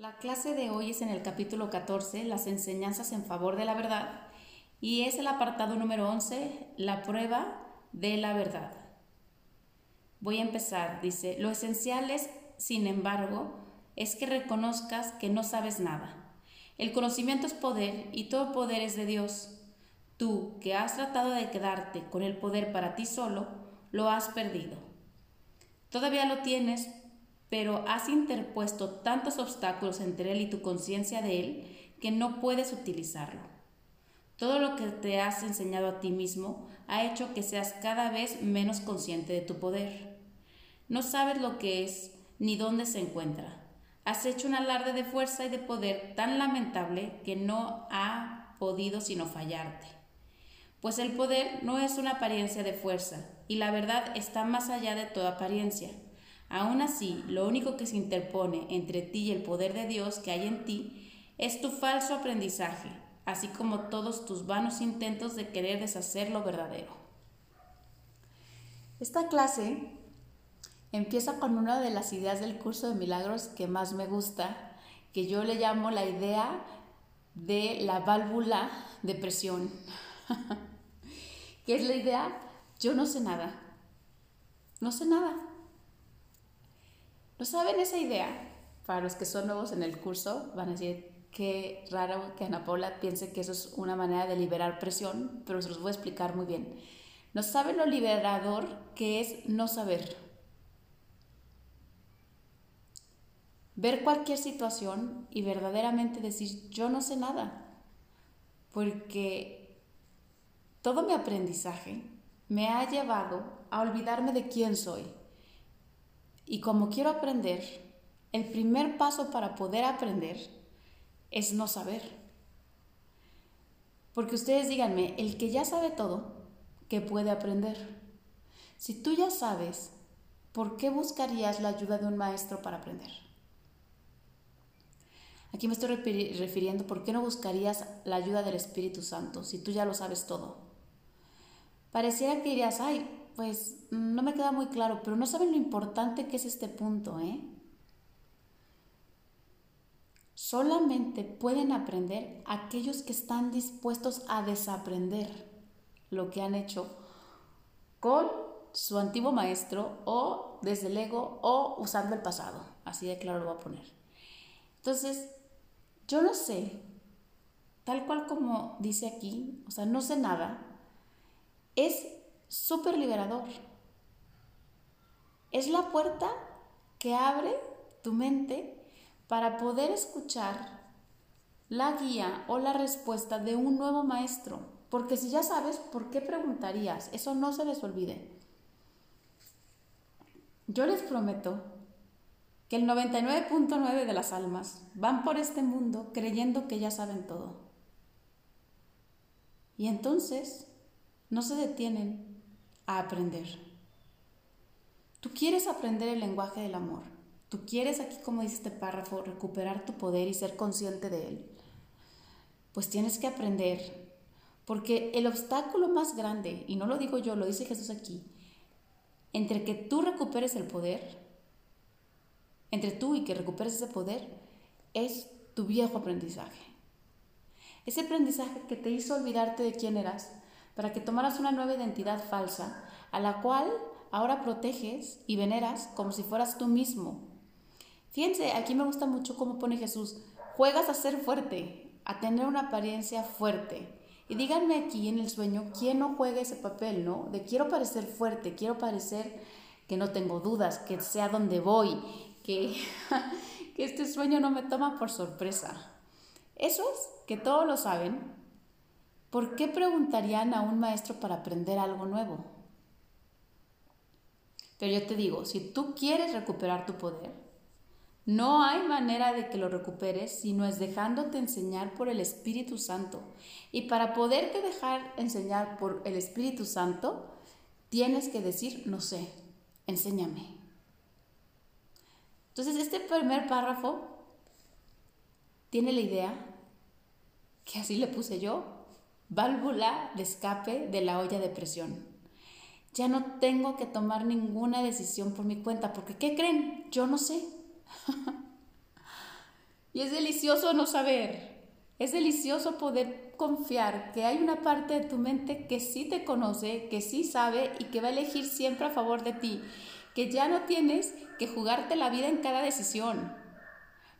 La clase de hoy es en el capítulo 14, las enseñanzas en favor de la verdad, y es el apartado número 11, la prueba de la verdad. Voy a empezar, dice, lo esencial es, sin embargo, es que reconozcas que no sabes nada. El conocimiento es poder y todo poder es de Dios. Tú, que has tratado de quedarte con el poder para ti solo, lo has perdido. Todavía lo tienes, pero has interpuesto tantos obstáculos entre él y tu conciencia de él que no puedes utilizarlo. Todo lo que te has enseñado a ti mismo ha hecho que seas cada vez menos consciente de tu poder. No sabes lo que es ni dónde se encuentra. Has hecho un alarde de fuerza y de poder tan lamentable que no ha podido sino fallarte. Pues el poder no es una apariencia de fuerza, y la verdad está más allá de toda apariencia. Aún así, lo único que se interpone entre ti y el poder de Dios que hay en ti es tu falso aprendizaje, así como todos tus vanos intentos de querer deshacer lo verdadero. Esta clase empieza con una de las ideas del curso de milagros que más me gusta, que yo le llamo la idea de la válvula de presión. ¿Qué es la idea? Yo no sé nada. No sé nada. ¿No saben esa idea? Para los que son nuevos en el curso, van a decir qué raro que Ana Paula piense que eso es una manera de liberar presión, pero se los voy a explicar muy bien. ¿No saben lo liberador que es no saber? Ver cualquier situación y verdaderamente decir, yo no sé nada, porque todo mi aprendizaje me ha llevado a olvidarme de quién soy y como quiero aprender, el primer paso para poder aprender es no saber. Porque ustedes díganme, el que ya sabe todo, ¿qué puede aprender? Si tú ya sabes, ¿por qué buscarías la ayuda de un maestro para aprender? Aquí me estoy refiriendo, ¿por qué no buscarías la ayuda del Espíritu Santo si tú ya lo sabes todo? Pareciera que dirías, ay, pues no me queda muy claro, pero no saben lo importante que es este punto, ¿eh? Solamente pueden aprender aquellos que están dispuestos a desaprender lo que han hecho con su antiguo maestro o desde el ego o usando el pasado. Así de claro lo voy a poner. Entonces, yo no sé, tal cual como dice aquí, o sea, no sé nada, es súper liberador. Es la puerta que abre tu mente para poder escuchar la guía o la respuesta de un nuevo maestro. Porque si ya sabes, ¿por qué preguntarías? Eso no se les olvide. Yo les prometo que el 99.9 de las almas van por este mundo creyendo que ya saben todo. Y entonces no se detienen aprender. Tú quieres aprender el lenguaje del amor. Tú quieres, aquí como dice este párrafo, recuperar tu poder y ser consciente de él. Pues tienes que aprender. Porque el obstáculo más grande, y no lo digo yo, lo dice Jesús aquí, entre que tú recuperes el poder, entre tú y que recuperes ese poder, es tu viejo aprendizaje. Ese aprendizaje que te hizo olvidarte de quién eras, para que tomaras una nueva identidad falsa, a la cual ahora proteges y veneras como si fueras tú mismo. Fíjense, aquí me gusta mucho cómo pone Jesús, juegas a ser fuerte, a tener una apariencia fuerte. Y díganme aquí en el sueño, ¿quién no juega ese papel, no? De quiero parecer fuerte, quiero parecer que no tengo dudas, que sé a dónde voy, que, que este sueño no me toma por sorpresa. Esos que todos lo saben, ¿por qué preguntarían a un maestro para aprender algo nuevo? Pero yo te digo, si tú quieres recuperar tu poder, no hay manera de que lo recuperes si no es dejándote enseñar por el Espíritu Santo. Y para poderte dejar enseñar por el Espíritu Santo, tienes que decir, no sé, enséñame. Entonces, este primer párrafo tiene la idea, que así le puse yo, válvula de escape de la olla de presión. Ya no tengo que tomar ninguna decisión por mi cuenta, porque ¿qué creen? Yo no sé. y es delicioso no saber. Es delicioso poder confiar que hay una parte de tu mente que sí te conoce, que sí sabe y que va a elegir siempre a favor de ti. Que ya no tienes que jugarte la vida en cada decisión.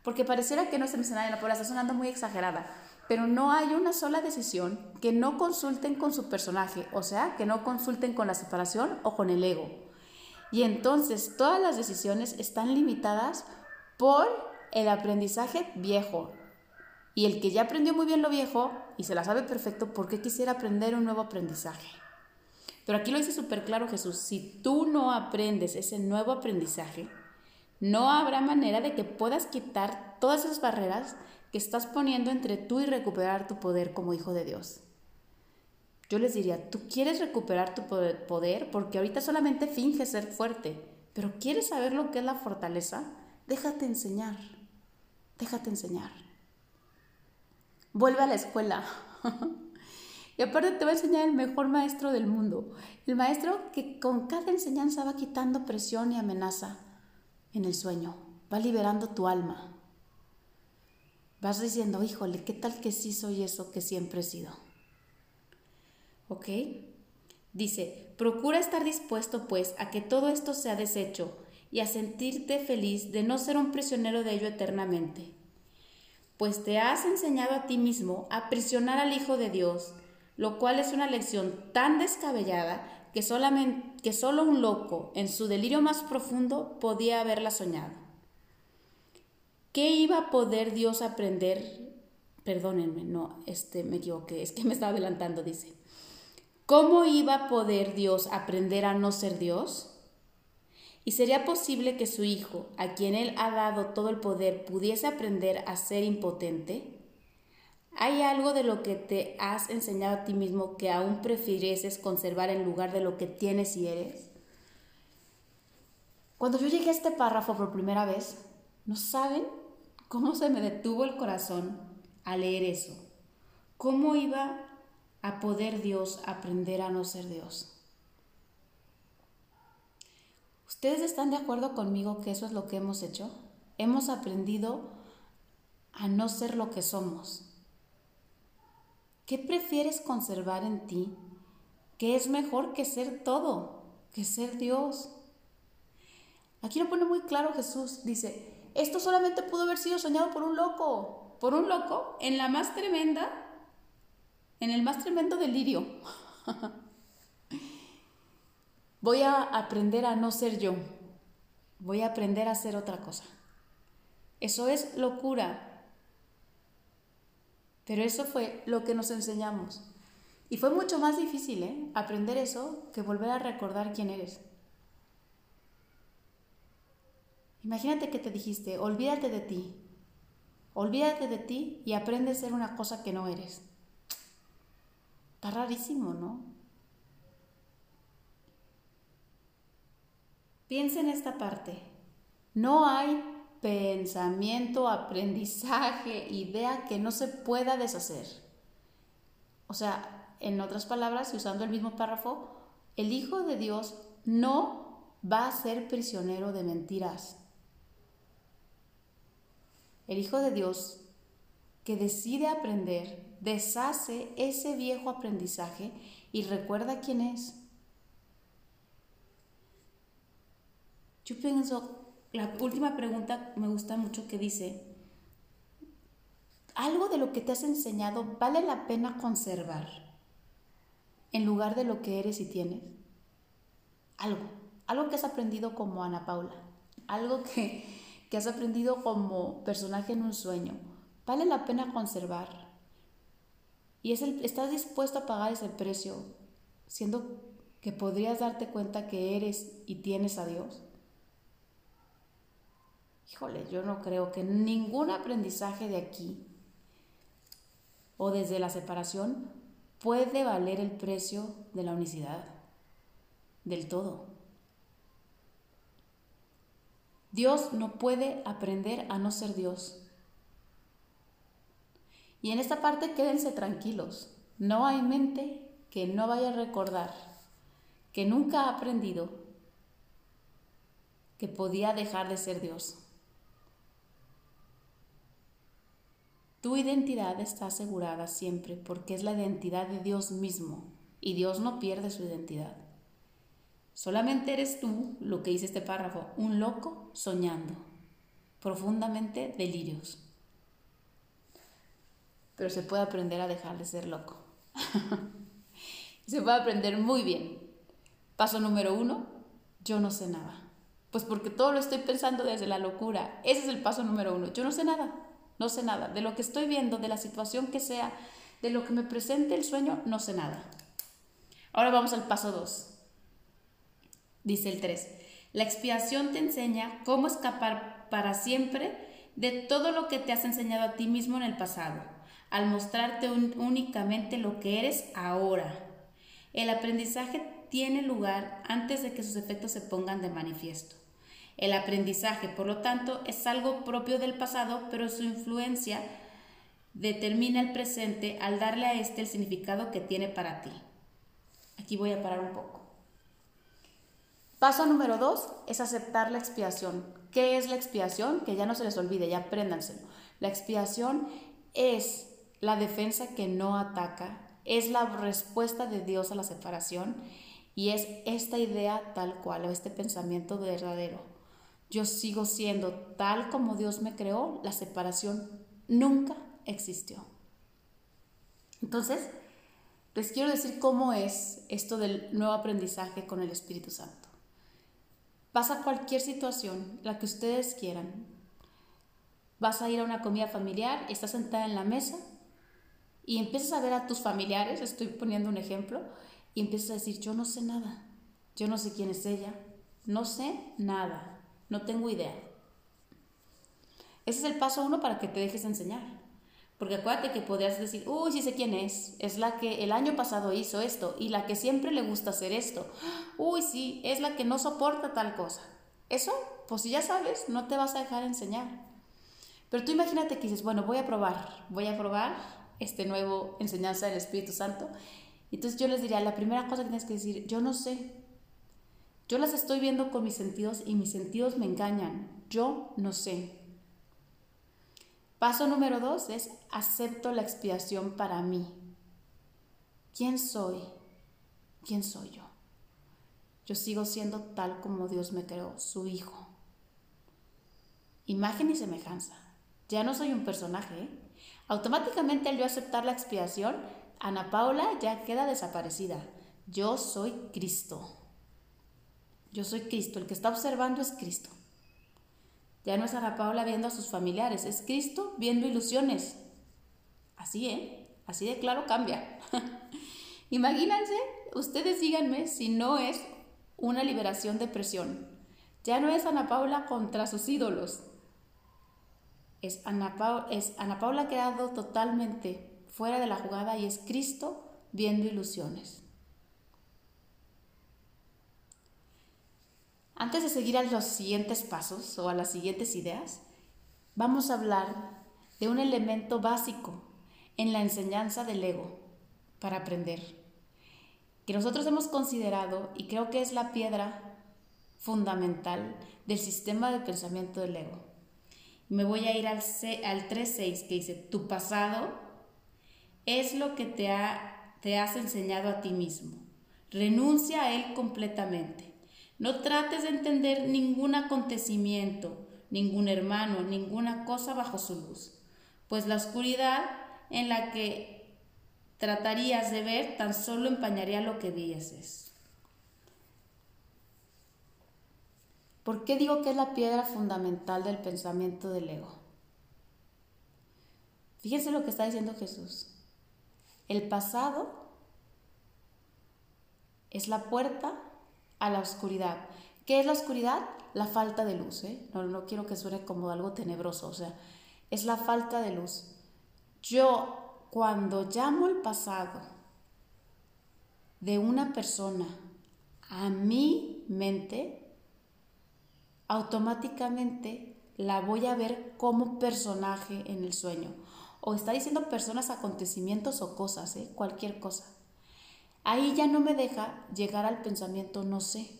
Porque pareciera que no se menciona en la está sonando muy exagerada pero no hay una sola decisión que no consulten con su personaje, o sea, que no consulten con la separación o con el ego. Y entonces todas las decisiones están limitadas por el aprendizaje viejo. Y el que ya aprendió muy bien lo viejo y se la sabe perfecto, ¿por qué quisiera aprender un nuevo aprendizaje? Pero aquí lo dice súper claro Jesús, si tú no aprendes ese nuevo aprendizaje, no habrá manera de que puedas quitar todas esas barreras que estás poniendo entre tú y recuperar tu poder como hijo de Dios. Yo les diría, tú quieres recuperar tu poder porque ahorita solamente finges ser fuerte, pero quieres saber lo que es la fortaleza, déjate enseñar, déjate enseñar. Vuelve a la escuela. y aparte te va a enseñar el mejor maestro del mundo, el maestro que con cada enseñanza va quitando presión y amenaza en el sueño, va liberando tu alma. Vas diciendo, híjole, ¿qué tal que sí soy eso que siempre he sido? ¿Ok? Dice, procura estar dispuesto pues a que todo esto sea deshecho y a sentirte feliz de no ser un prisionero de ello eternamente. Pues te has enseñado a ti mismo a prisionar al Hijo de Dios, lo cual es una lección tan descabellada que, solamente, que solo un loco, en su delirio más profundo, podía haberla soñado. ¿Qué iba a poder Dios aprender? Perdónenme, no, este me equivoqué, es que me estaba adelantando, dice. ¿Cómo iba a poder Dios aprender a no ser Dios? ¿Y sería posible que su hijo, a quien él ha dado todo el poder, pudiese aprender a ser impotente? ¿Hay algo de lo que te has enseñado a ti mismo que aún prefieres conservar en lugar de lo que tienes y eres? Cuando yo llegué a este párrafo por primera vez, ¿no saben ¿Cómo se me detuvo el corazón al leer eso? ¿Cómo iba a poder Dios aprender a no ser Dios? ¿Ustedes están de acuerdo conmigo que eso es lo que hemos hecho? Hemos aprendido a no ser lo que somos. ¿Qué prefieres conservar en ti? ¿Qué es mejor que ser todo, que ser Dios? Aquí lo pone muy claro Jesús. Dice, esto solamente pudo haber sido soñado por un loco, por un loco en la más tremenda, en el más tremendo delirio. Voy a aprender a no ser yo. Voy a aprender a ser otra cosa. Eso es locura. Pero eso fue lo que nos enseñamos. Y fue mucho más difícil, ¿eh? Aprender eso que volver a recordar quién eres. Imagínate que te dijiste, olvídate de ti, olvídate de ti y aprende a ser una cosa que no eres. Está rarísimo, ¿no? Piensa en esta parte. No hay pensamiento, aprendizaje, idea que no se pueda deshacer. O sea, en otras palabras, usando el mismo párrafo, el Hijo de Dios no va a ser prisionero de mentiras el Hijo de Dios, que decide aprender, deshace ese viejo aprendizaje y recuerda quién es. Yo pienso, la última pregunta me gusta mucho que dice, ¿algo de lo que te has enseñado vale la pena conservar en lugar de lo que eres y tienes? Algo, algo que has aprendido como Ana Paula, algo que que has aprendido como personaje en un sueño, vale la pena conservar. Y es estás dispuesto a pagar ese precio, siendo que podrías darte cuenta que eres y tienes a Dios. Híjole, yo no creo que ningún aprendizaje de aquí o desde la separación puede valer el precio de la unicidad, del todo. Dios no puede aprender a no ser Dios. Y en esta parte quédense tranquilos. No hay mente que no vaya a recordar que nunca ha aprendido que podía dejar de ser Dios. Tu identidad está asegurada siempre porque es la identidad de Dios mismo y Dios no pierde su identidad. Solamente eres tú, lo que dice este párrafo, un loco soñando, profundamente delirios. Pero se puede aprender a dejar de ser loco. se puede aprender muy bien. Paso número uno, yo no sé nada. Pues porque todo lo estoy pensando desde la locura. Ese es el paso número uno. Yo no sé nada, no sé nada. De lo que estoy viendo, de la situación que sea, de lo que me presente el sueño, no sé nada. Ahora vamos al paso dos. Dice el 3. La expiación te enseña cómo escapar para siempre de todo lo que te has enseñado a ti mismo en el pasado, al mostrarte únicamente lo que eres ahora. El aprendizaje tiene lugar antes de que sus efectos se pongan de manifiesto. El aprendizaje, por lo tanto, es algo propio del pasado, pero su influencia determina el presente al darle a este el significado que tiene para ti. Aquí voy a parar un poco. Paso número dos es aceptar la expiación. ¿Qué es la expiación? Que ya no se les olvide, ya apréndanselo. La expiación es la defensa que no ataca, es la respuesta de Dios a la separación y es esta idea tal cual o este pensamiento verdadero. Yo sigo siendo tal como Dios me creó, la separación nunca existió. Entonces, les quiero decir cómo es esto del nuevo aprendizaje con el Espíritu Santo. Pasa cualquier situación, la que ustedes quieran. Vas a ir a una comida familiar, estás sentada en la mesa y empiezas a ver a tus familiares, estoy poniendo un ejemplo, y empiezas a decir, yo no sé nada, yo no sé quién es ella, no sé nada, no tengo idea. Ese es el paso uno para que te dejes enseñar. Porque acuérdate que podrías decir, uy, sí sé quién es, es la que el año pasado hizo esto y la que siempre le gusta hacer esto. Uy, sí, es la que no soporta tal cosa. Eso, pues si ya sabes, no te vas a dejar enseñar. Pero tú imagínate que dices, bueno, voy a probar, voy a probar este nuevo enseñanza del Espíritu Santo. Entonces yo les diría, la primera cosa que tienes que decir, yo no sé. Yo las estoy viendo con mis sentidos y mis sentidos me engañan. Yo no sé. Paso número dos es acepto la expiación para mí. ¿Quién soy? ¿Quién soy yo? Yo sigo siendo tal como Dios me creó, su hijo. Imagen y semejanza. Ya no soy un personaje. ¿eh? Automáticamente al yo aceptar la expiación, Ana Paula ya queda desaparecida. Yo soy Cristo. Yo soy Cristo. El que está observando es Cristo. Ya no es Ana Paula viendo a sus familiares, es Cristo viendo ilusiones. Así, ¿eh? Así de claro cambia. Imagínense, ustedes díganme si no es una liberación de presión. Ya no es Ana Paula contra sus ídolos. Es Ana, Paula, es Ana Paula quedado totalmente fuera de la jugada y es Cristo viendo ilusiones. Antes de seguir a los siguientes pasos o a las siguientes ideas, vamos a hablar de un elemento básico en la enseñanza del ego para aprender, que nosotros hemos considerado y creo que es la piedra fundamental del sistema de pensamiento del ego. Me voy a ir al, al 3.6 que dice, tu pasado es lo que te, ha, te has enseñado a ti mismo. Renuncia a él completamente. No trates de entender ningún acontecimiento, ningún hermano, ninguna cosa bajo su luz, pues la oscuridad en la que tratarías de ver tan solo empañaría lo que vieses. ¿Por qué digo que es la piedra fundamental del pensamiento del ego? Fíjense lo que está diciendo Jesús. El pasado es la puerta a la oscuridad. ¿Qué es la oscuridad? La falta de luz. ¿eh? No, no quiero que suene como algo tenebroso, o sea, es la falta de luz. Yo, cuando llamo el pasado de una persona a mi mente, automáticamente la voy a ver como personaje en el sueño. O está diciendo personas, acontecimientos o cosas, ¿eh? cualquier cosa. Ahí ya no me deja llegar al pensamiento no sé.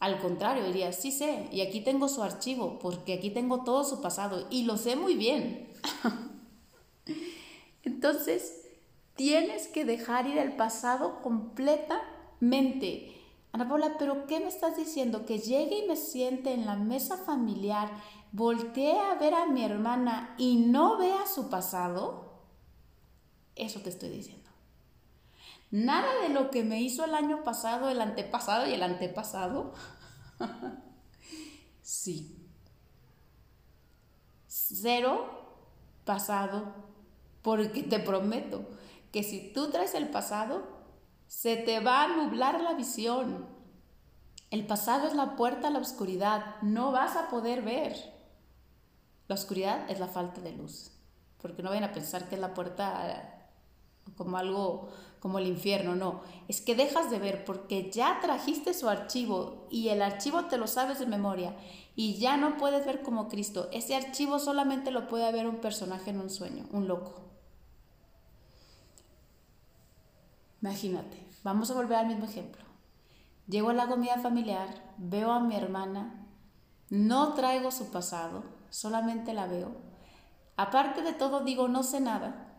Al contrario, diría, sí sé, y aquí tengo su archivo, porque aquí tengo todo su pasado, y lo sé muy bien. Entonces, tienes que dejar ir el pasado completamente. Ana Paula, pero ¿qué me estás diciendo? Que llegue y me siente en la mesa familiar, voltee a ver a mi hermana y no vea su pasado. Eso te estoy diciendo. Nada de lo que me hizo el año pasado, el antepasado y el antepasado. sí. Cero pasado, porque te prometo que si tú traes el pasado, se te va a nublar la visión. El pasado es la puerta a la oscuridad, no vas a poder ver. La oscuridad es la falta de luz, porque no vayan a pensar que es la puerta como algo como el infierno, no, es que dejas de ver porque ya trajiste su archivo y el archivo te lo sabes de memoria y ya no puedes ver como Cristo. Ese archivo solamente lo puede ver un personaje en un sueño, un loco. Imagínate, vamos a volver al mismo ejemplo. Llego a la comida familiar, veo a mi hermana, no traigo su pasado, solamente la veo. Aparte de todo digo, no sé nada.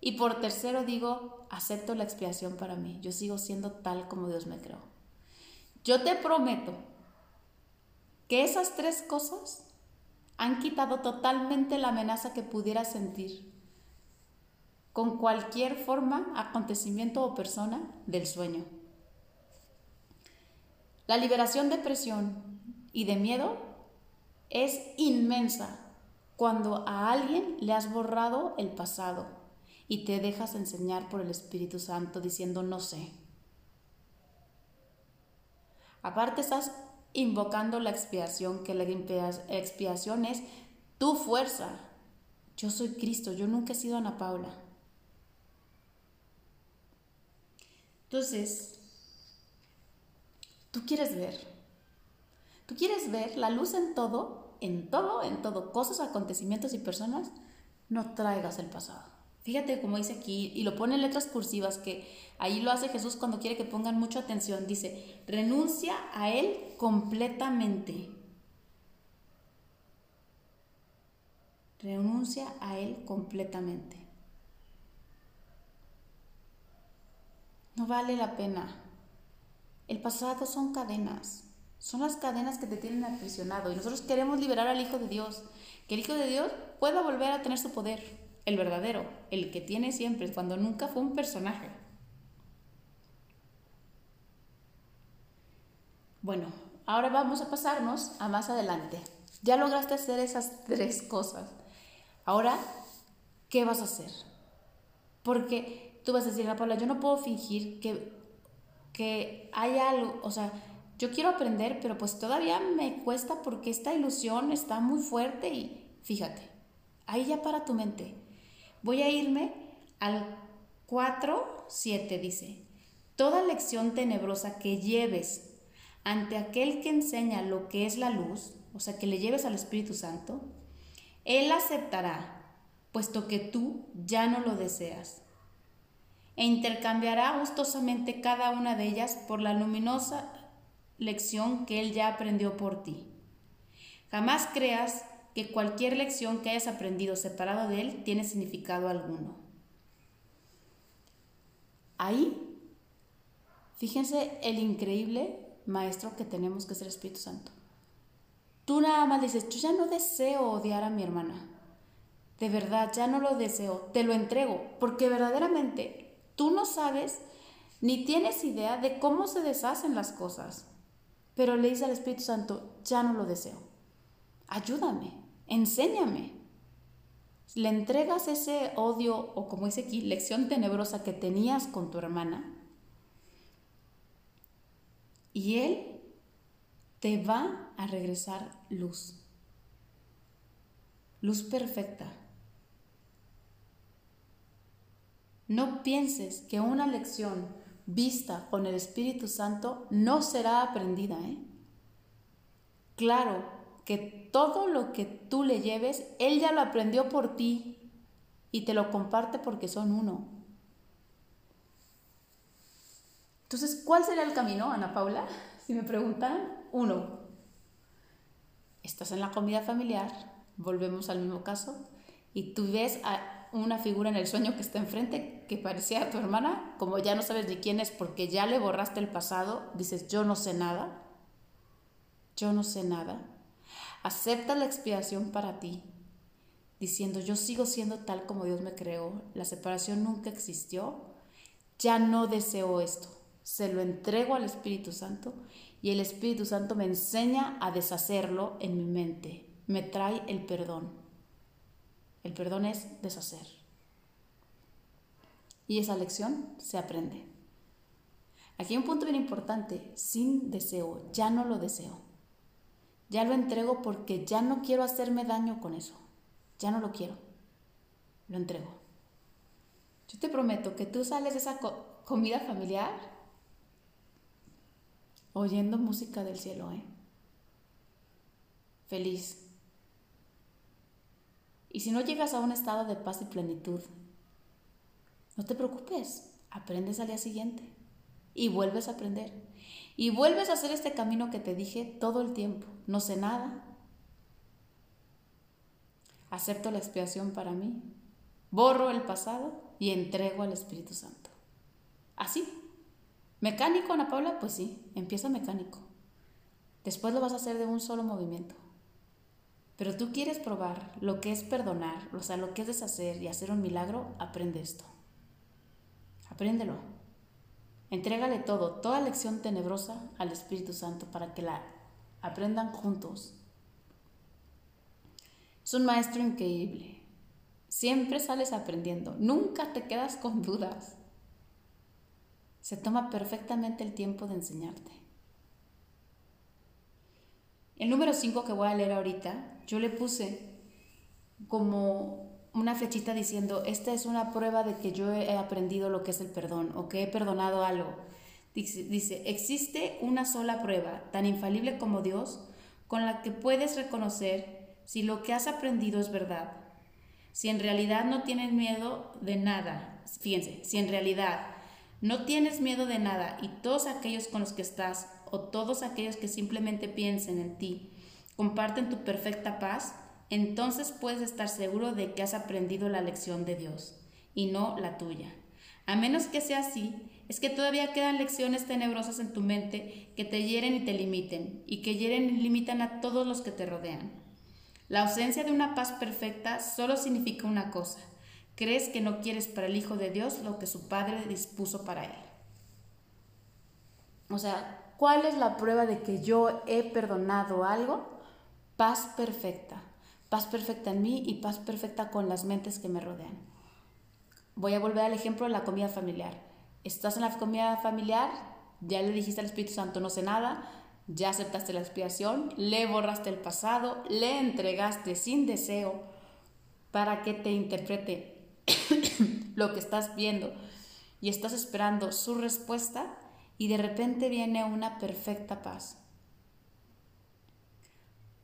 Y por tercero digo, acepto la expiación para mí. Yo sigo siendo tal como Dios me creó. Yo te prometo que esas tres cosas han quitado totalmente la amenaza que pudiera sentir con cualquier forma, acontecimiento o persona del sueño. La liberación de presión y de miedo es inmensa cuando a alguien le has borrado el pasado y te dejas enseñar por el Espíritu Santo diciendo no sé. Aparte estás invocando la expiación, que la expiación es tu fuerza. Yo soy Cristo, yo nunca he sido Ana Paula. Entonces, tú quieres ver, tú quieres ver la luz en todo, en todo, en todo, cosas, acontecimientos y personas, no traigas el pasado. Fíjate como dice aquí, y lo pone en letras cursivas, que ahí lo hace Jesús cuando quiere que pongan mucha atención. Dice, renuncia a Él completamente. Renuncia a Él completamente. No vale la pena. El pasado son cadenas. Son las cadenas que te tienen aprisionado. Y nosotros queremos liberar al Hijo de Dios. Que el Hijo de Dios pueda volver a tener su poder. El verdadero. El que tiene siempre. Cuando nunca fue un personaje. Bueno, ahora vamos a pasarnos a más adelante. Ya lograste hacer esas tres cosas. Ahora, ¿qué vas a hacer? Porque tú vas a decir, Paula, yo no puedo fingir que, que hay algo, o sea, yo quiero aprender, pero pues todavía me cuesta porque esta ilusión está muy fuerte y fíjate, ahí ya para tu mente. Voy a irme al 4, 7, dice, toda lección tenebrosa que lleves ante aquel que enseña lo que es la luz, o sea, que le lleves al Espíritu Santo, Él aceptará, puesto que tú ya no lo deseas e intercambiará gustosamente cada una de ellas por la luminosa lección que él ya aprendió por ti. Jamás creas que cualquier lección que hayas aprendido separado de él tiene significado alguno. Ahí, fíjense el increíble maestro que tenemos que ser Espíritu Santo. Tú nada más dices, yo ya no deseo odiar a mi hermana. De verdad, ya no lo deseo, te lo entrego, porque verdaderamente Tú no sabes ni tienes idea de cómo se deshacen las cosas. Pero le dice al Espíritu Santo, ya no lo deseo. Ayúdame, enséñame. Le entregas ese odio o como dice aquí, lección tenebrosa que tenías con tu hermana. Y Él te va a regresar luz. Luz perfecta. No pienses que una lección vista con el Espíritu Santo no será aprendida. ¿eh? Claro que todo lo que tú le lleves, Él ya lo aprendió por ti y te lo comparte porque son uno. Entonces, ¿cuál será el camino, Ana Paula? Si me preguntan, uno, estás en la comida familiar, volvemos al mismo caso, y tú ves a una figura en el sueño que está enfrente que parecía tu hermana, como ya no sabes ni quién es porque ya le borraste el pasado, dices, yo no sé nada, yo no sé nada. Acepta la expiación para ti, diciendo, yo sigo siendo tal como Dios me creó, la separación nunca existió, ya no deseo esto, se lo entrego al Espíritu Santo y el Espíritu Santo me enseña a deshacerlo en mi mente, me trae el perdón. El perdón es deshacer. Y esa lección se aprende. Aquí hay un punto bien importante, sin deseo, ya no lo deseo. Ya lo entrego porque ya no quiero hacerme daño con eso. Ya no lo quiero. Lo entrego. Yo te prometo que tú sales de esa comida familiar oyendo música del cielo, ¿eh? Feliz. Y si no llegas a un estado de paz y plenitud, no te preocupes, aprendes al día siguiente y vuelves a aprender. Y vuelves a hacer este camino que te dije todo el tiempo. No sé nada. Acepto la expiación para mí. Borro el pasado y entrego al Espíritu Santo. Así. ¿Mecánico, Ana Paula? Pues sí, empieza mecánico. Después lo vas a hacer de un solo movimiento. Pero tú quieres probar lo que es perdonar, o sea, lo que es deshacer y hacer un milagro, aprende esto. Apréndelo. Entrégale todo, toda lección tenebrosa al Espíritu Santo para que la aprendan juntos. Es un maestro increíble. Siempre sales aprendiendo, nunca te quedas con dudas. Se toma perfectamente el tiempo de enseñarte. El número 5 que voy a leer ahorita, yo le puse como una flechita diciendo, esta es una prueba de que yo he aprendido lo que es el perdón o que he perdonado algo. Dice, dice, existe una sola prueba, tan infalible como Dios, con la que puedes reconocer si lo que has aprendido es verdad. Si en realidad no tienes miedo de nada, fíjense, si en realidad no tienes miedo de nada y todos aquellos con los que estás o todos aquellos que simplemente piensen en ti comparten tu perfecta paz, entonces puedes estar seguro de que has aprendido la lección de Dios y no la tuya. A menos que sea así, es que todavía quedan lecciones tenebrosas en tu mente que te hieren y te limiten, y que hieren y limitan a todos los que te rodean. La ausencia de una paz perfecta solo significa una cosa. Crees que no quieres para el Hijo de Dios lo que su Padre dispuso para él. O sea, ¿Cuál es la prueba de que yo he perdonado algo? Paz perfecta. Paz perfecta en mí y paz perfecta con las mentes que me rodean. Voy a volver al ejemplo de la comida familiar. Estás en la comida familiar, ya le dijiste al Espíritu Santo no sé nada, ya aceptaste la expiación, le borraste el pasado, le entregaste sin deseo para que te interprete lo que estás viendo y estás esperando su respuesta y de repente viene una perfecta paz.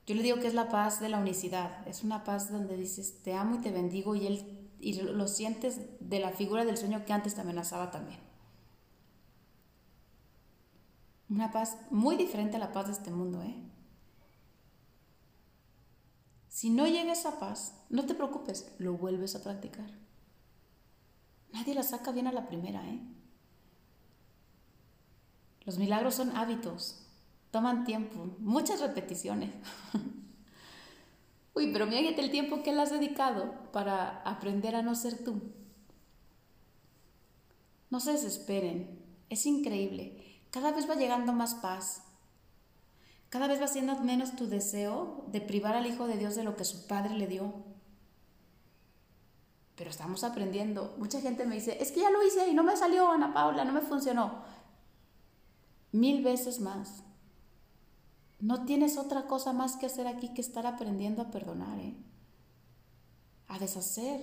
Yo le digo que es la paz de la unicidad, es una paz donde dices te amo y te bendigo y, él, y lo sientes de la figura del sueño que antes te amenazaba también. Una paz muy diferente a la paz de este mundo, ¿eh? Si no llega esa paz, no te preocupes, lo vuelves a practicar. Nadie la saca bien a la primera, ¿eh? Los milagros son hábitos, toman tiempo, muchas repeticiones. Uy, pero mírate el tiempo que le has dedicado para aprender a no ser tú. No se desesperen, es increíble. Cada vez va llegando más paz. Cada vez va siendo menos tu deseo de privar al Hijo de Dios de lo que su Padre le dio. Pero estamos aprendiendo. Mucha gente me dice, es que ya lo hice y no me salió, Ana Paula, no me funcionó mil veces más. No tienes otra cosa más que hacer aquí que estar aprendiendo a perdonar, ¿eh? a deshacer.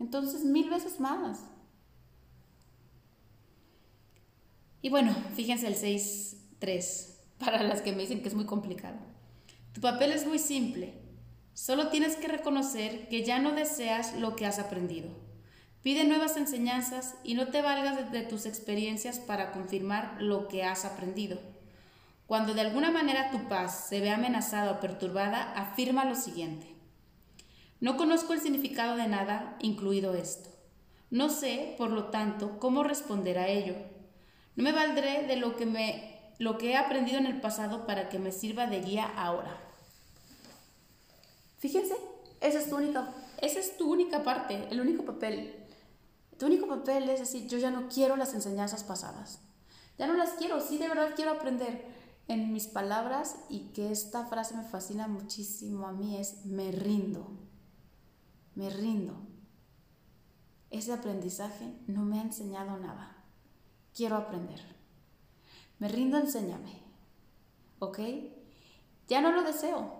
Entonces, mil veces más. Y bueno, fíjense el 6.3, para las que me dicen que es muy complicado. Tu papel es muy simple. Solo tienes que reconocer que ya no deseas lo que has aprendido. Pide nuevas enseñanzas y no te valgas de tus experiencias para confirmar lo que has aprendido. Cuando de alguna manera tu paz se ve amenazada o perturbada, afirma lo siguiente. No conozco el significado de nada, incluido esto. No sé, por lo tanto, cómo responder a ello. No me valdré de lo que, me, lo que he aprendido en el pasado para que me sirva de guía ahora. Fíjense, esa es tu única, esa es tu única parte, el único papel. Tu único papel es decir, yo ya no quiero las enseñanzas pasadas. Ya no las quiero, sí, de verdad quiero aprender en mis palabras y que esta frase me fascina muchísimo a mí es me rindo me rindo. Ese aprendizaje no me ha enseñado nada. Quiero aprender. Me rindo, enséñame. ¿Ok? Ya no lo deseo.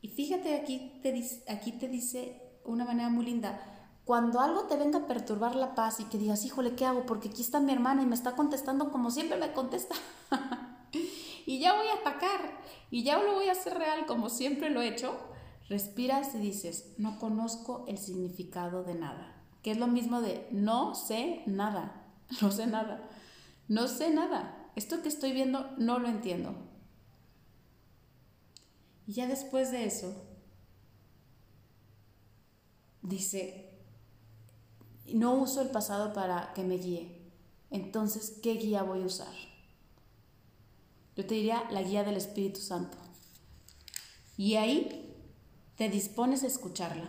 Y fíjate, aquí te, aquí te dice una manera muy linda. Cuando algo te venga a perturbar la paz y que digas, híjole, ¿qué hago? Porque aquí está mi hermana y me está contestando como siempre me contesta. y ya voy a atacar. Y ya lo voy a hacer real como siempre lo he hecho Respiras y dices, no conozco el significado de nada, que es lo mismo de no sé nada, no sé nada, no sé nada, esto que estoy viendo no lo entiendo. Y ya después de eso, dice, no uso el pasado para que me guíe, entonces, ¿qué guía voy a usar? Yo te diría la guía del Espíritu Santo. Y ahí te dispones a escucharla.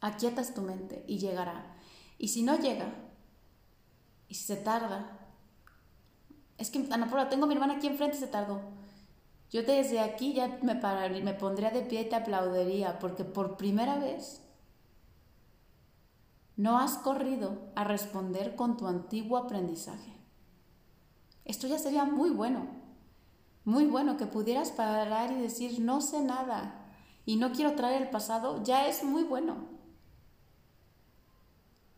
Aquietas tu mente y llegará. Y si no llega, y si se tarda, es que, Ana Paula, tengo mi hermana aquí enfrente se tardó. Yo desde aquí ya me, pararía, me pondría de pie y te aplaudiría, porque por primera vez no has corrido a responder con tu antiguo aprendizaje. Esto ya sería muy bueno, muy bueno que pudieras parar y decir, no sé nada, y no quiero traer el pasado, ya es muy bueno.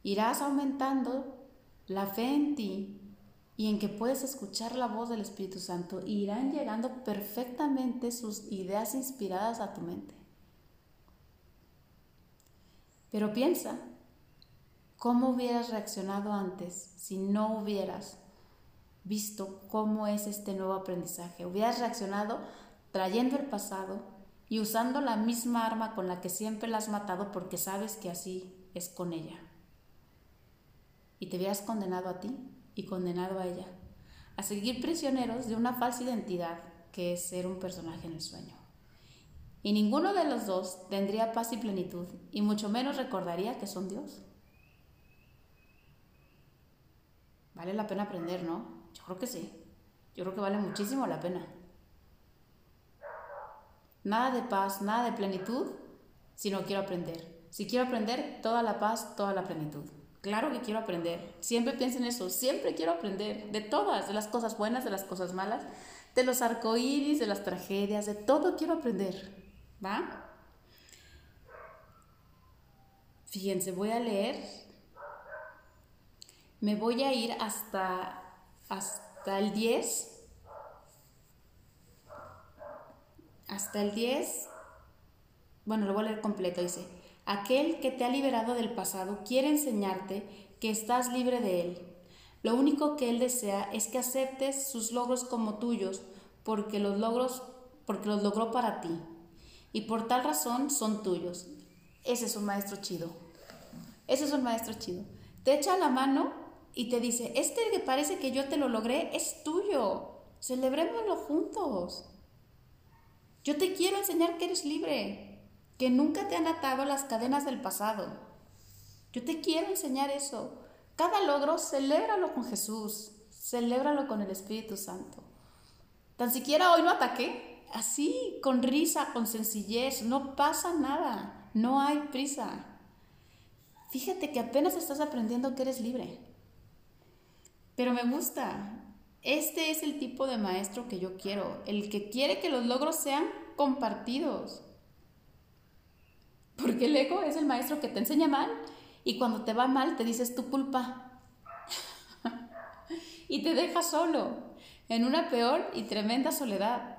Irás aumentando la fe en ti y en que puedes escuchar la voz del Espíritu Santo y irán llegando perfectamente sus ideas inspiradas a tu mente. Pero piensa, ¿cómo hubieras reaccionado antes si no hubieras visto cómo es este nuevo aprendizaje? Hubieras reaccionado trayendo el pasado y usando la misma arma con la que siempre la has matado porque sabes que así es con ella. Y te veas condenado a ti y condenado a ella, a seguir prisioneros de una falsa identidad que es ser un personaje en el sueño. Y ninguno de los dos tendría paz y plenitud, y mucho menos recordaría que son Dios. Vale la pena aprender, ¿no? Yo creo que sí. Yo creo que vale muchísimo la pena. Nada de paz, nada de plenitud si no quiero aprender. Si quiero aprender, toda la paz, toda la plenitud. Claro que quiero aprender. Siempre pienso en eso. Siempre quiero aprender. De todas, de las cosas buenas, de las cosas malas, de los arcoíris, de las tragedias, de todo quiero aprender. ¿Va? Fíjense, voy a leer. Me voy a ir hasta, hasta el 10 hasta el 10, bueno, lo voy a leer completo, dice, aquel que te ha liberado del pasado quiere enseñarte que estás libre de él. Lo único que él desea es que aceptes sus logros como tuyos, porque los logros, porque los logró para ti. Y por tal razón son tuyos. Ese es un maestro chido. Ese es un maestro chido. Te echa la mano y te dice, este que parece que yo te lo logré es tuyo. Celebrémoslo juntos. Yo te quiero enseñar que eres libre, que nunca te han atado las cadenas del pasado. Yo te quiero enseñar eso. Cada logro, celébralo con Jesús, celébralo con el Espíritu Santo. Tan siquiera hoy no ataqué, así, con risa, con sencillez, no pasa nada, no hay prisa. Fíjate que apenas estás aprendiendo que eres libre. Pero me gusta, este es el tipo de maestro que yo quiero, el que quiere que los logros sean compartidos. Porque el ego es el maestro que te enseña mal y cuando te va mal te dices tu culpa. y te deja solo, en una peor y tremenda soledad.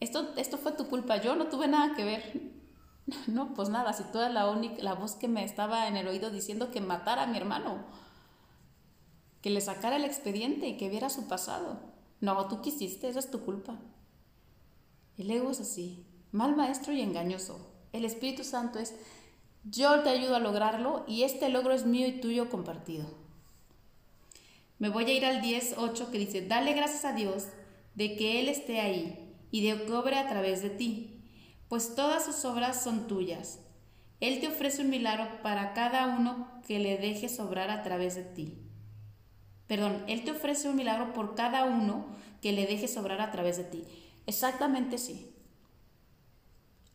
Esto, esto fue tu culpa, yo no tuve nada que ver. No, pues nada, si tú eres la única, la voz que me estaba en el oído diciendo que matara a mi hermano que le sacara el expediente y que viera su pasado. No, tú quisiste, esa es tu culpa. El ego es así, mal maestro y engañoso. El Espíritu Santo es, yo te ayudo a lograrlo y este logro es mío y tuyo compartido. Me voy a ir al 10.8 que dice, dale gracias a Dios de que Él esté ahí y de que obre a través de ti, pues todas sus obras son tuyas. Él te ofrece un milagro para cada uno que le deje sobrar a través de ti. Perdón, Él te ofrece un milagro por cada uno que le deje sobrar a través de ti. Exactamente sí.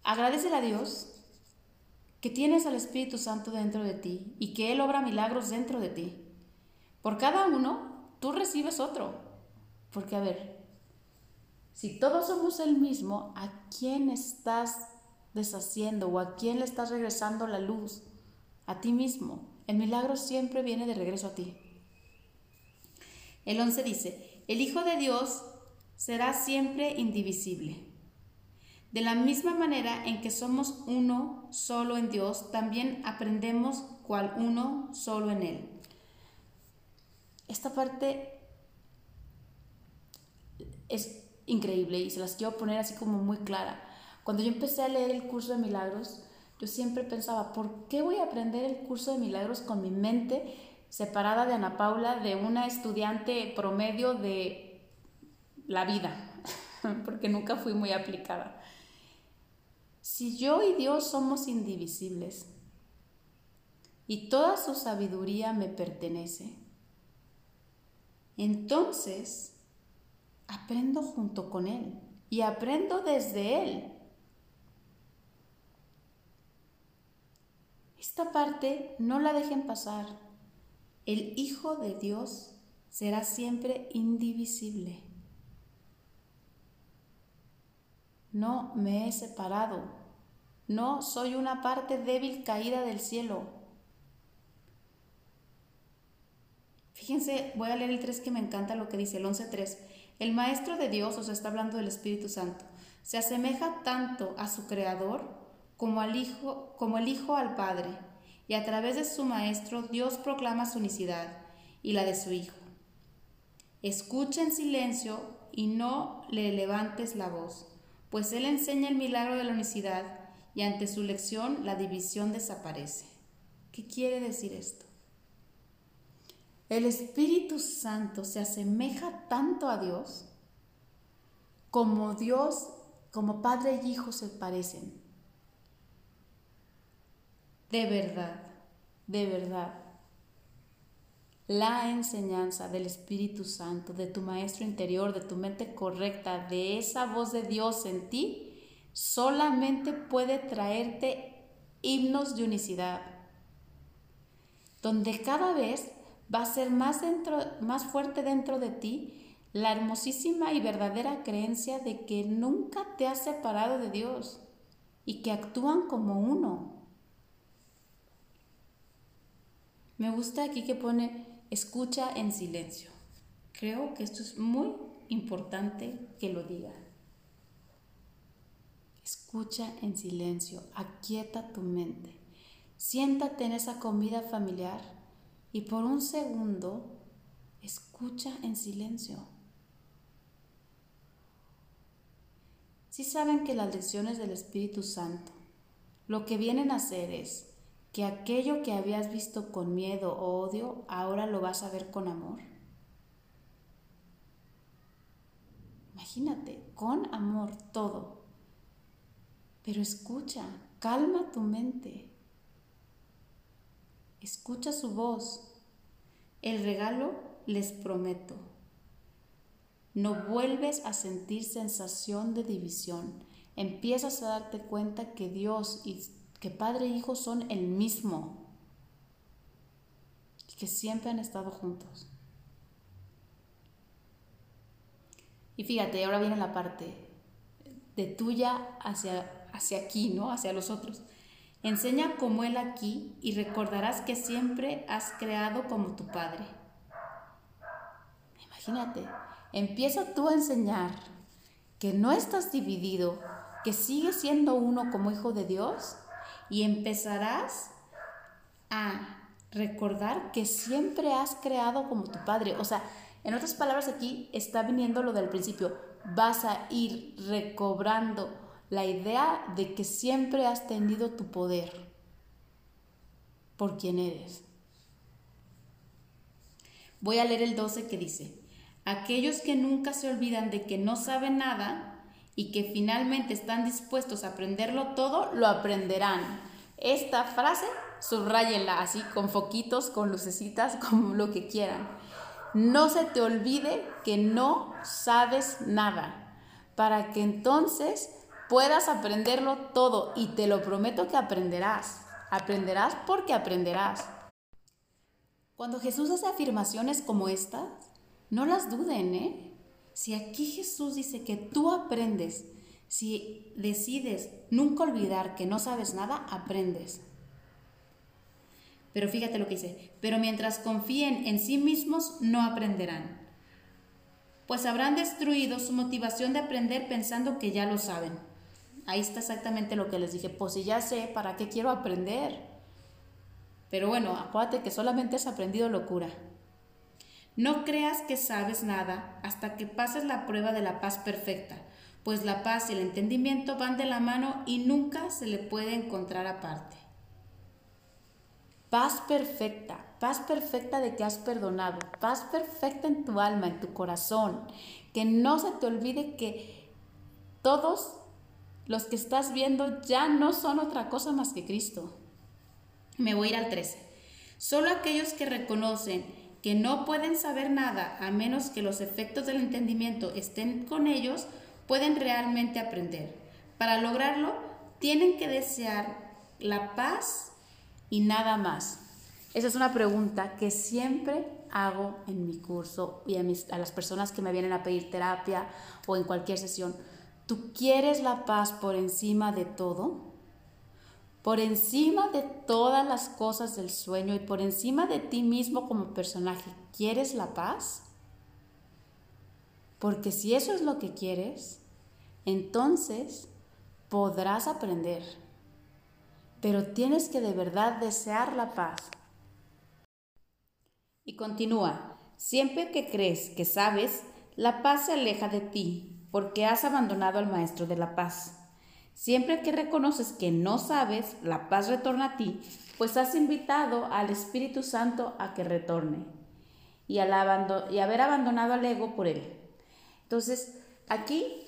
Agradecele a Dios que tienes al Espíritu Santo dentro de ti y que Él obra milagros dentro de ti. Por cada uno, tú recibes otro. Porque, a ver, si todos somos el mismo, ¿a quién estás deshaciendo o a quién le estás regresando la luz? A ti mismo. El milagro siempre viene de regreso a ti. El 11 dice, el Hijo de Dios será siempre indivisible. De la misma manera en que somos uno solo en Dios, también aprendemos cual uno solo en Él. Esta parte es increíble y se las quiero poner así como muy clara. Cuando yo empecé a leer el curso de milagros, yo siempre pensaba, ¿por qué voy a aprender el curso de milagros con mi mente separada de Ana Paula, de una estudiante promedio de la vida? Porque nunca fui muy aplicada. Si yo y Dios somos indivisibles y toda su sabiduría me pertenece, entonces aprendo junto con Él y aprendo desde Él. Esta parte no la dejen pasar. El Hijo de Dios será siempre indivisible. No me he separado. No soy una parte débil caída del cielo. Fíjense, voy a leer el 3 que me encanta lo que dice el 11.3. El Maestro de Dios, os está hablando del Espíritu Santo, se asemeja tanto a su Creador como, al hijo, como el Hijo al Padre, y a través de su Maestro Dios proclama su unicidad y la de su Hijo. Escucha en silencio y no le levantes la voz, pues Él enseña el milagro de la unicidad y ante su lección la división desaparece. ¿Qué quiere decir esto? El Espíritu Santo se asemeja tanto a Dios como Dios, como Padre y Hijo se parecen. De verdad, de verdad. La enseñanza del Espíritu Santo, de tu Maestro interior, de tu mente correcta, de esa voz de Dios en ti, solamente puede traerte himnos de unicidad, donde cada vez va a ser más, dentro, más fuerte dentro de ti la hermosísima y verdadera creencia de que nunca te has separado de Dios y que actúan como uno. Me gusta aquí que pone escucha en silencio. Creo que esto es muy importante que lo diga. Escucha en silencio, aquieta tu mente. Siéntate en esa comida familiar y por un segundo escucha en silencio. Si saben que las lecciones del Espíritu Santo lo que vienen a hacer es que aquello que habías visto con miedo o odio, ahora lo vas a ver con amor. Imagínate, con amor todo. Pero escucha, calma tu mente. Escucha su voz. El regalo les prometo. No vuelves a sentir sensación de división. Empiezas a darte cuenta que Dios y que Padre e Hijo son el mismo y que siempre han estado juntos. Y fíjate, ahora viene la parte de tuya hacia, hacia aquí, ¿no? Hacia los otros. Enseña como Él aquí y recordarás que siempre has creado como tu Padre. Imagínate, empieza tú a enseñar que no estás dividido, que sigues siendo uno como hijo de Dios y empezarás a recordar que siempre has creado como tu Padre. O sea, en otras palabras aquí está viniendo lo del principio. Vas a ir recobrando la idea de que siempre has tenido tu poder por quien eres. Voy a leer el 12 que dice, aquellos que nunca se olvidan de que no saben nada y que finalmente están dispuestos a aprenderlo todo, lo aprenderán. Esta frase, subrayenla así, con foquitos, con lucecitas, con lo que quieran. No se te olvide que no sabes nada, para que entonces puedas aprenderlo todo y te lo prometo que aprenderás. Aprenderás porque aprenderás. Cuando Jesús hace afirmaciones como estas, no las duden, ¿eh? Si aquí Jesús dice que tú aprendes, si decides nunca olvidar que no sabes nada, aprendes. Pero fíjate lo que dice, pero mientras confíen en sí mismos, no aprenderán, pues habrán destruido su motivación de aprender pensando que ya lo saben. Ahí está exactamente lo que les dije, pues si ya sé, ¿para qué quiero aprender? Pero bueno, acuérdate que solamente has aprendido locura. No creas que sabes nada hasta que pases la prueba de la paz perfecta, pues la paz y el entendimiento van de la mano y nunca se le puede encontrar aparte. Paz perfecta, paz perfecta de que has perdonado, paz perfecta en tu alma, en tu corazón, que no se te olvide que todos los que estás viendo ya no son otra cosa más que Cristo. Me voy a ir al 13. Solo aquellos que reconocen que no pueden saber nada a menos que los efectos del entendimiento estén con ellos, pueden realmente aprender. Para lograrlo, tienen que desear la paz y nada más. Esa es una pregunta que siempre hago en mi curso y a, a las personas que me vienen a pedir terapia o en cualquier sesión. ¿Tú quieres la paz por encima de todo? Por encima de todas las cosas del sueño y por encima de ti mismo como personaje, ¿quieres la paz? Porque si eso es lo que quieres, entonces podrás aprender. Pero tienes que de verdad desear la paz. Y continúa, siempre que crees que sabes, la paz se aleja de ti porque has abandonado al Maestro de la paz. Siempre que reconoces que no sabes, la paz retorna a ti, pues has invitado al Espíritu Santo a que retorne y, al haber abandonado al ego por él. Entonces, aquí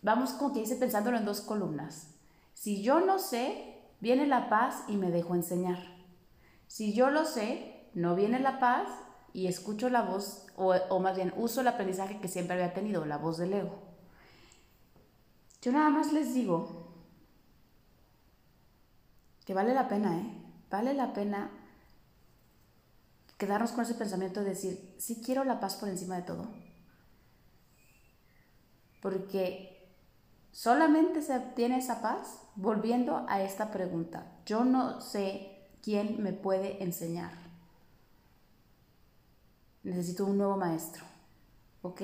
vamos con que dice pensándolo en dos columnas. Si yo no sé, viene la paz y me dejo enseñar. Si yo lo sé, no viene la paz y escucho la voz, o, más bien uso el aprendizaje que siempre había tenido, la voz del ego. Yo nada más les digo que vale la pena, ¿eh? Vale la pena quedarnos con ese pensamiento de decir, sí quiero la paz por encima de todo. Porque solamente se obtiene esa paz volviendo a esta pregunta. Yo no sé quién me puede enseñar necesito un nuevo maestro. ¿Ok?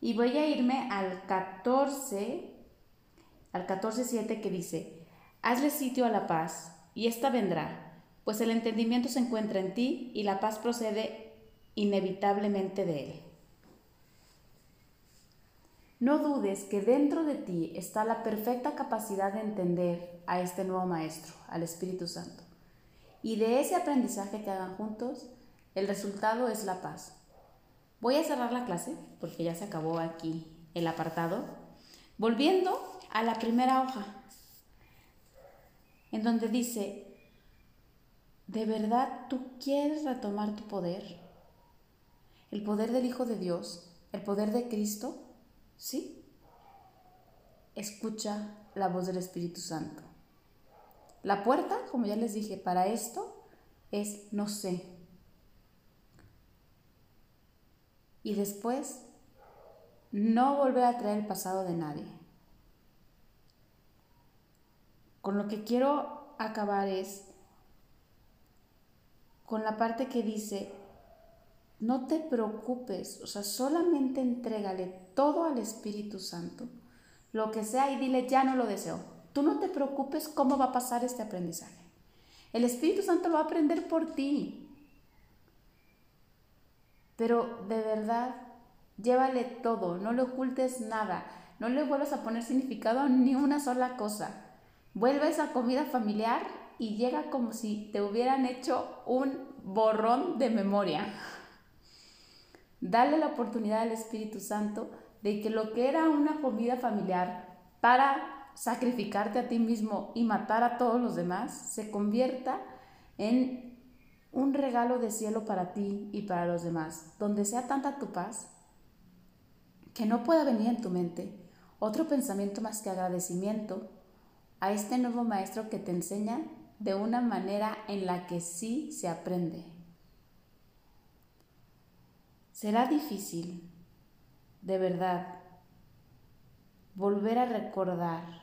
Y voy a irme al 14, al 14.7 que dice, hazle sitio a la paz, y ésta vendrá, pues el entendimiento se encuentra en ti y la paz procede inevitablemente de él. No dudes que dentro de ti está la perfecta capacidad de entender a este nuevo Maestro, al Espíritu Santo. Y de ese aprendizaje que hagan juntos, el resultado es la paz. Voy a cerrar la clase porque ya se acabó aquí el apartado. Volviendo a la primera hoja, en donde dice, ¿de verdad tú quieres retomar tu poder? ¿El poder del Hijo de Dios? ¿El poder de Cristo? ¿Sí? Escucha la voz del Espíritu Santo. La puerta, como ya les dije, para esto es no sé. Y después no volver a traer el pasado de nadie. Con lo que quiero acabar es con la parte que dice, no te preocupes, o sea, solamente entrégale todo al Espíritu Santo, lo que sea, y dile, ya no lo deseo. Tú no te preocupes cómo va a pasar este aprendizaje. El Espíritu Santo lo va a aprender por ti. Pero de verdad, llévale todo, no le ocultes nada. no le vuelves a poner significado ni una sola cosa. Vuelves a comida familiar y llega como si te hubieran hecho un borrón de memoria. Dale la oportunidad al Espíritu Santo de que lo que era una comida familiar para sacrificarte a ti mismo y matar a todos los demás se convierta en un regalo de cielo para ti y para los demás, donde sea tanta tu paz que no pueda venir en tu mente otro pensamiento más que agradecimiento a este nuevo maestro que te enseña de una manera en la que sí se aprende. Será difícil, de verdad, volver a recordar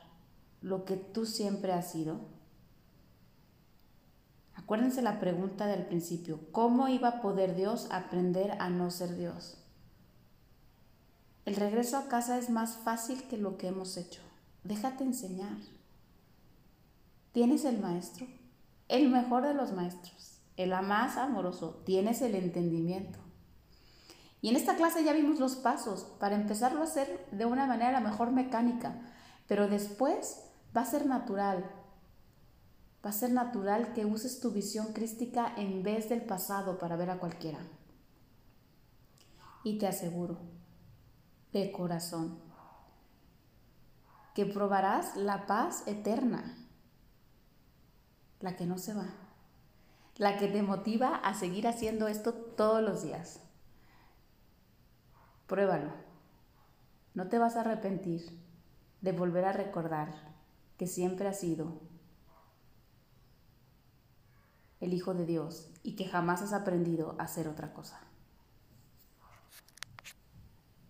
lo que tú siempre has sido. Acuérdense la pregunta del principio, ¿cómo iba a poder Dios aprender a no ser Dios? El regreso a casa es más fácil que lo que hemos hecho. Déjate enseñar. Tienes el maestro, el mejor de los maestros, el más amoroso, tienes el entendimiento. Y en esta clase ya vimos los pasos para empezarlo a hacer de una manera a mejor mecánica, pero después va a ser natural. Va a ser natural que uses tu visión crística en vez del pasado para ver a cualquiera. Y te aseguro, de corazón, que probarás la paz eterna, la que no se va, la que te motiva a seguir haciendo esto todos los días. Pruébalo. No te vas a arrepentir de volver a recordar que siempre has sido el Hijo de Dios y que jamás has aprendido a hacer otra cosa.